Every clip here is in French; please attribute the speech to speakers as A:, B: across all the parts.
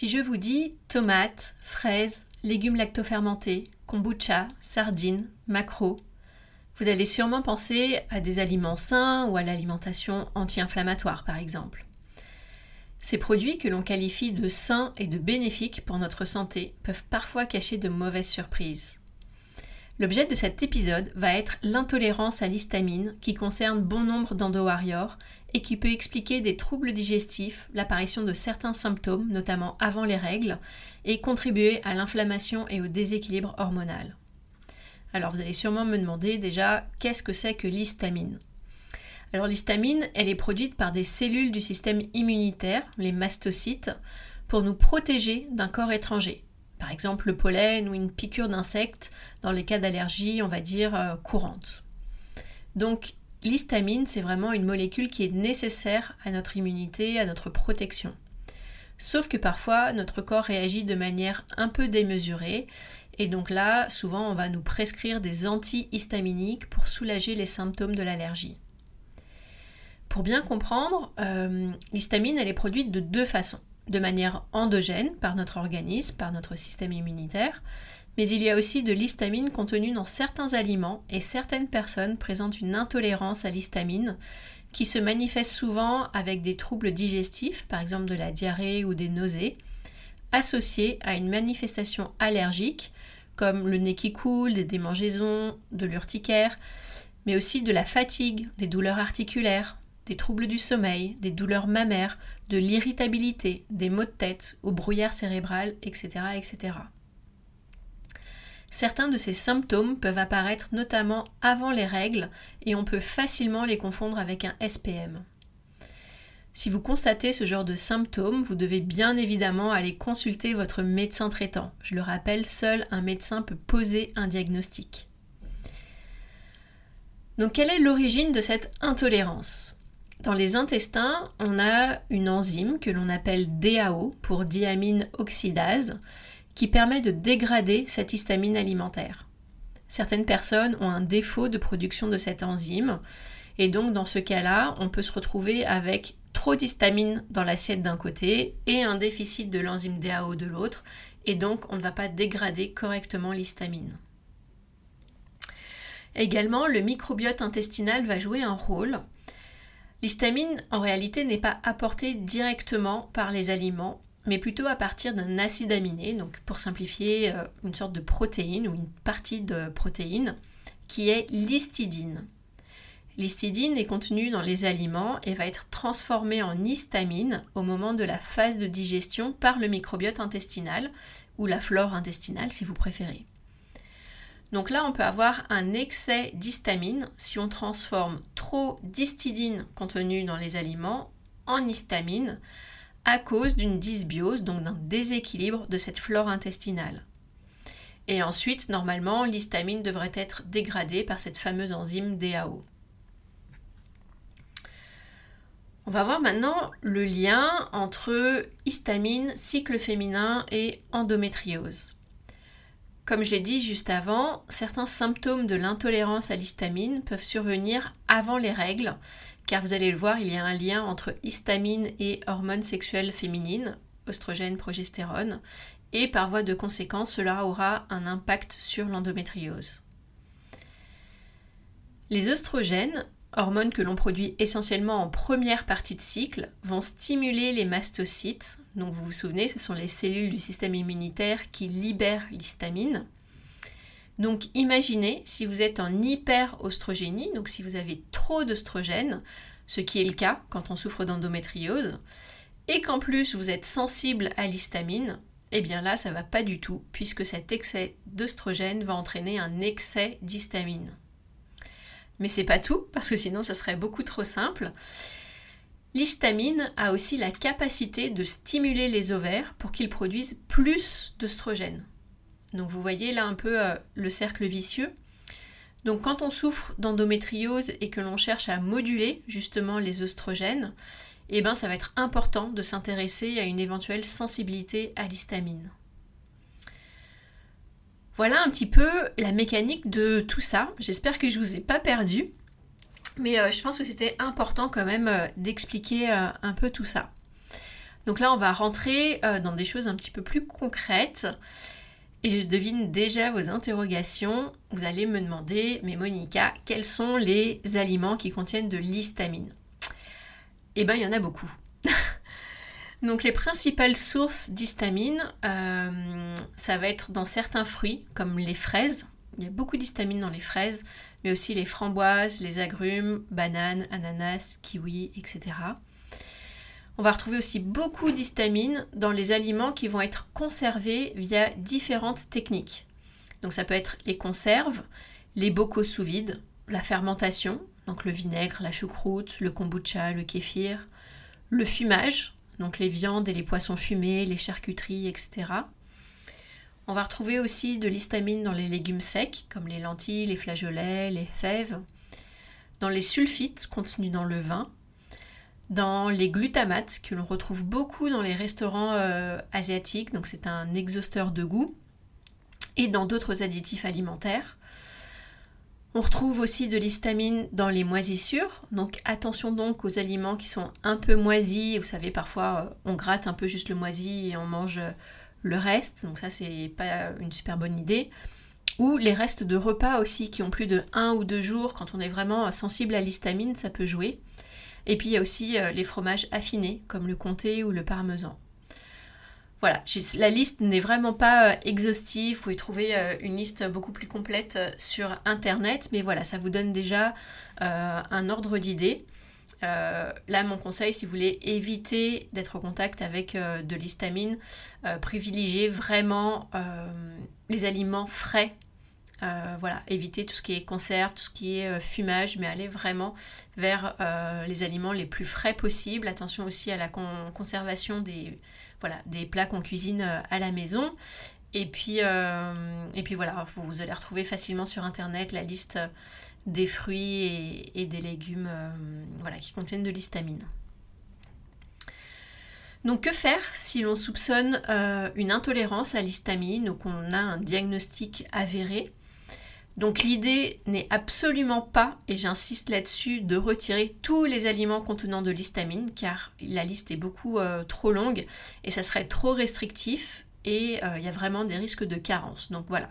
A: Si je vous dis tomates, fraises, légumes lactofermentés, kombucha, sardines, maquereaux, vous allez sûrement penser à des aliments sains ou à l'alimentation anti-inflammatoire par exemple. Ces produits que l'on qualifie de sains et de bénéfiques pour notre santé peuvent parfois cacher de mauvaises surprises. L'objet de cet épisode va être l'intolérance à l'histamine qui concerne bon nombre d'endo-warriors et qui peut expliquer des troubles digestifs, l'apparition de certains symptômes, notamment avant les règles, et contribuer à l'inflammation et au déséquilibre hormonal. Alors vous allez sûrement me demander déjà qu'est-ce que c'est que l'histamine? Alors l'histamine, elle est produite par des cellules du système immunitaire, les mastocytes, pour nous protéger d'un corps étranger. Par exemple le pollen ou une piqûre d'insecte dans les cas d'allergie, on va dire, euh, courante. Donc l'histamine, c'est vraiment une molécule qui est nécessaire à notre immunité, à notre protection. Sauf que parfois, notre corps réagit de manière un peu démesurée. Et donc là, souvent, on va nous prescrire des antihistaminiques pour soulager les symptômes de l'allergie. Pour bien comprendre, euh, l'histamine, elle est produite de deux façons. De manière endogène par notre organisme, par notre système immunitaire, mais il y a aussi de l'histamine contenue dans certains aliments et certaines personnes présentent une intolérance à l'histamine qui se manifeste souvent avec des troubles digestifs, par exemple de la diarrhée ou des nausées, associés à une manifestation allergique comme le nez qui coule, des démangeaisons, de l'urticaire, mais aussi de la fatigue, des douleurs articulaires, des troubles du sommeil, des douleurs mammaires, de l'irritabilité, des maux de tête, au brouillard cérébral, etc., etc. Certains de ces symptômes peuvent apparaître notamment avant les règles et on peut facilement les confondre avec un SPM. Si vous constatez ce genre de symptômes, vous devez bien évidemment aller consulter votre médecin traitant. Je le rappelle, seul un médecin peut poser un diagnostic. Donc quelle est l'origine de cette intolérance? Dans les intestins, on a une enzyme que l'on appelle DAO pour diamine oxydase qui permet de dégrader cette histamine alimentaire. Certaines personnes ont un défaut de production de cette enzyme et donc dans ce cas-là, on peut se retrouver avec trop d'histamine dans l'assiette d'un côté et un déficit de l'enzyme DAO de l'autre et donc on ne va pas dégrader correctement l'histamine. Également, le microbiote intestinal va jouer un rôle. L'histamine, en réalité, n'est pas apportée directement par les aliments, mais plutôt à partir d'un acide aminé, donc pour simplifier, euh, une sorte de protéine ou une partie de protéine, qui est l'histidine. L'histidine est contenue dans les aliments et va être transformée en histamine au moment de la phase de digestion par le microbiote intestinal ou la flore intestinale si vous préférez. Donc là, on peut avoir un excès d'histamine si on transforme trop d'histidine contenue dans les aliments en histamine, à cause d'une dysbiose, donc d'un déséquilibre de cette flore intestinale. Et ensuite, normalement, l'histamine devrait être dégradée par cette fameuse enzyme DAO. On va voir maintenant le lien entre histamine, cycle féminin et endométriose. Comme je l'ai dit juste avant, certains symptômes de l'intolérance à l'histamine peuvent survenir avant les règles car vous allez le voir, il y a un lien entre histamine et hormones sexuelles féminines, oestrogène, progestérone, et par voie de conséquence, cela aura un impact sur l'endométriose. Les oestrogènes, hormones que l'on produit essentiellement en première partie de cycle, vont stimuler les mastocytes. Donc vous vous souvenez, ce sont les cellules du système immunitaire qui libèrent l'histamine. Donc imaginez si vous êtes en hyperostrogénie, donc si vous avez trop d'oestrogène, ce qui est le cas quand on souffre d'endométriose, et qu'en plus vous êtes sensible à l'histamine, eh bien là ça va pas du tout puisque cet excès d'œstrogène va entraîner un excès d'histamine. Mais c'est pas tout parce que sinon ça serait beaucoup trop simple. L'histamine a aussi la capacité de stimuler les ovaires pour qu'ils produisent plus d'œstrogène. Donc vous voyez là un peu euh, le cercle vicieux. Donc quand on souffre d'endométriose et que l'on cherche à moduler justement les oestrogènes, eh ben ça va être important de s'intéresser à une éventuelle sensibilité à l'histamine. Voilà un petit peu la mécanique de tout ça. J'espère que je ne vous ai pas perdu. Mais euh, je pense que c'était important quand même euh, d'expliquer euh, un peu tout ça. Donc là, on va rentrer dans des choses un petit peu plus concrètes. Et je devine déjà vos interrogations. Vous allez me demander, mais Monica, quels sont les aliments qui contiennent de l'histamine? Eh bien, il y en a beaucoup. Donc les principales sources d'histamine, euh, ça va être dans certains fruits, comme les fraises. Il y a beaucoup d'histamine dans les fraises, mais aussi les framboises, les agrumes, bananes, ananas, kiwis, etc. On va retrouver aussi beaucoup d'histamine dans les aliments qui vont être conservés via différentes techniques. Donc ça peut être les conserves, les bocaux sous vide, la fermentation, donc le vinaigre, la choucroute, le kombucha, le kéfir, le fumage, donc les viandes et les poissons fumés, les charcuteries, etc. On va retrouver aussi de l'histamine dans les légumes secs, comme les lentilles, les flageolets, les fèves, dans les sulfites contenus dans le vin, dans les glutamates que l'on retrouve beaucoup dans les restaurants euh, asiatiques, donc c'est un exhausteur de goût, et dans d'autres additifs alimentaires. On retrouve aussi de l'histamine dans les moisissures, donc attention donc aux aliments qui sont un peu moisis. Vous savez, parfois euh, on gratte un peu juste le moisi et on mange euh, le reste, donc ça c'est pas une super bonne idée. Ou les restes de repas aussi qui ont plus de 1 ou 2 jours, quand on est vraiment sensible à l'histamine, ça peut jouer. Et puis il y a aussi euh, les fromages affinés, comme le comté ou le parmesan. Voilà, la liste n'est vraiment pas euh, exhaustive, vous pouvez trouver euh, une liste beaucoup plus complète sur internet, mais voilà, ça vous donne déjà un ordre d'idée. là, mon conseil, si vous voulez éviter d'être en contact avec de l'histamine, privilégiez vraiment les aliments frais euh, voilà, éviter tout ce qui est conserve, tout ce qui est euh, fumage, mais aller vraiment vers euh, les aliments les plus frais possibles. Attention aussi à la conservation des, voilà, des plats qu'on cuisine à la maison. Et puis, puis voilà, vous, allez retrouver facilement sur internet la liste des fruits et, des légumes voilà, qui contiennent de l'histamine. Donc que faire si l'on soupçonne une intolérance à l'histamine ou qu'on a un diagnostic avéré? Donc l'idée n'est absolument pas, et j'insiste là-dessus, de retirer tous les aliments contenant de l'histamine, car la liste est beaucoup euh, trop longue et ça serait trop restrictif et euh, il y a vraiment des risques de carence. Donc voilà,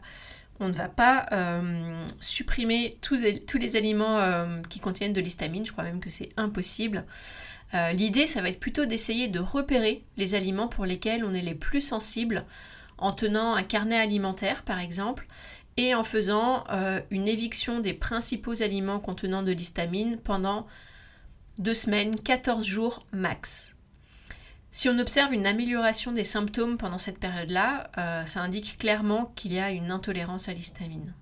A: on ne va pas euh, supprimer tous, tous, les aliments qui contiennent de l'histamine, je crois même que c'est impossible. L'idée, ça va être plutôt d'essayer de repérer les aliments pour lesquels on est les plus sensibles en tenant un carnet alimentaire par exemple et en faisant euh, une éviction des principaux aliments contenant de l'histamine pendant deux semaines, 14 jours max. Si on observe une amélioration des symptômes pendant cette période-là, euh, ça indique clairement qu'il y a une intolérance à l'histamine.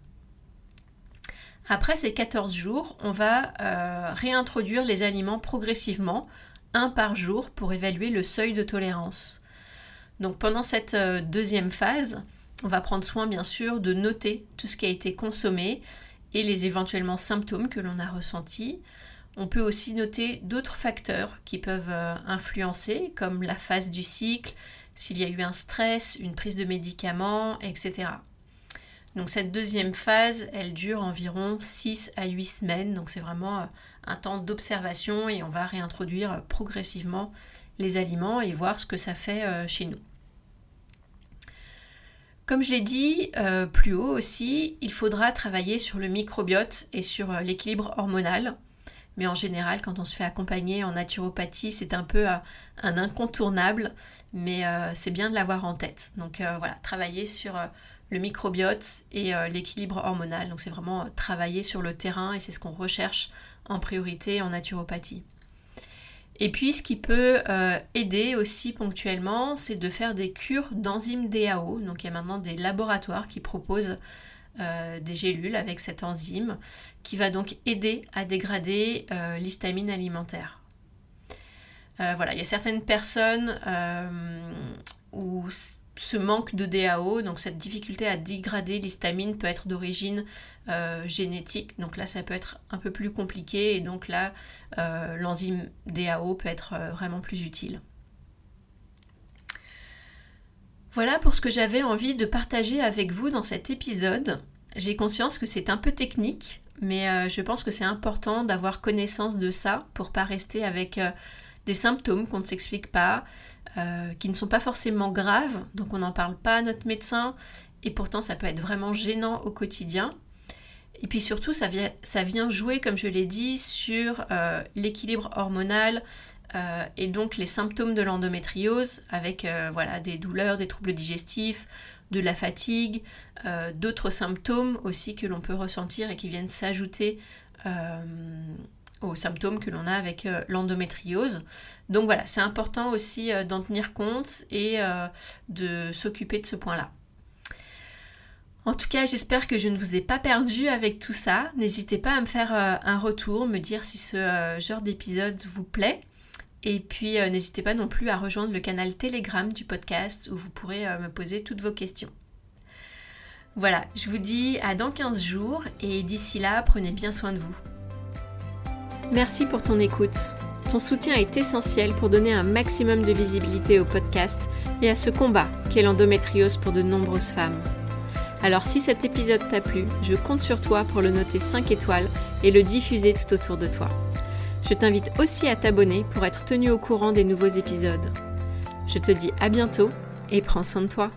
A: Après ces 14 jours, on va euh, réintroduire les aliments progressivement, un par jour, pour évaluer le seuil de tolérance. Donc pendant cette deuxième phase, on va prendre soin bien sûr de noter tout ce qui a été consommé et les éventuellement symptômes que l'on a ressentis. On peut aussi noter d'autres facteurs qui peuvent euh, influencer, comme la phase du cycle, s'il y a eu un stress, une prise de médicaments, etc. Donc cette deuxième phase, elle dure environ 6 à 8 semaines, donc c'est vraiment euh, un temps d'observation et on va réintroduire progressivement les aliments et voir ce que ça fait euh, chez nous. Comme je l'ai dit euh, plus haut aussi, il faudra travailler sur le microbiote et sur euh, l'équilibre hormonal. Mais en général, quand on se fait accompagner en naturopathie, c'est un peu euh, un incontournable, mais c'est bien de l'avoir en tête. Donc voilà, travailler sur le microbiote et l'équilibre hormonal. Donc c'est vraiment travailler sur le terrain et c'est ce qu'on recherche en priorité en naturopathie. Et puis ce qui peut aider aussi ponctuellement, c'est de faire des cures d'enzymes DAO. Donc il y a maintenant des laboratoires qui proposent des gélules avec cette enzyme qui va donc aider à dégrader l'histamine alimentaire. Euh, voilà, il y a certaines personnes euh, où ce manque de DAO, donc cette difficulté à dégrader l'histamine peut être d'origine euh, génétique. Donc là, ça peut être un peu plus compliqué et donc là, l'enzyme DAO peut être vraiment plus utile. Voilà pour ce que j'avais envie de partager avec vous dans cet épisode. J'ai conscience que c'est un peu technique, mais je pense que c'est important d'avoir connaissance de ça pour pas rester avec des symptômes qu'on ne s'explique pas, euh, qui ne sont pas forcément graves, donc on n'en parle pas à notre médecin, et pourtant ça peut être vraiment gênant au quotidien. Et puis surtout, ça vient, ça vient jouer, comme je l'ai dit, sur euh, l'équilibre hormonal euh, et donc les symptômes de l'endométriose, avec voilà, des douleurs, des troubles digestifs, de la fatigue, d'autres symptômes aussi que l'on peut ressentir et qui viennent s'ajouter aux symptômes que l'on a avec euh, l'endométriose. Donc voilà, c'est important aussi euh, d'en tenir compte et euh, de s'occuper de ce point-là. En tout cas, j'espère que je ne vous ai pas perdu avec tout ça. N'hésitez pas à me faire un retour, me dire si ce genre d'épisode vous plaît. Et puis n'hésitez pas non plus à rejoindre le canal Telegram du podcast où vous pourrez me poser toutes vos questions. Voilà, je vous dis à dans 15 jours et d'ici là, prenez bien soin de vous. Merci pour ton écoute. Ton soutien est essentiel pour donner un maximum de visibilité au podcast et à ce combat qu'est l'endométriose pour de nombreuses femmes. Alors si cet épisode t'a plu, je compte sur toi pour le noter 5 étoiles et le diffuser tout autour de toi. Je t'invite aussi à t'abonner pour être tenu au courant des nouveaux épisodes. Je te dis à bientôt et prends soin de toi.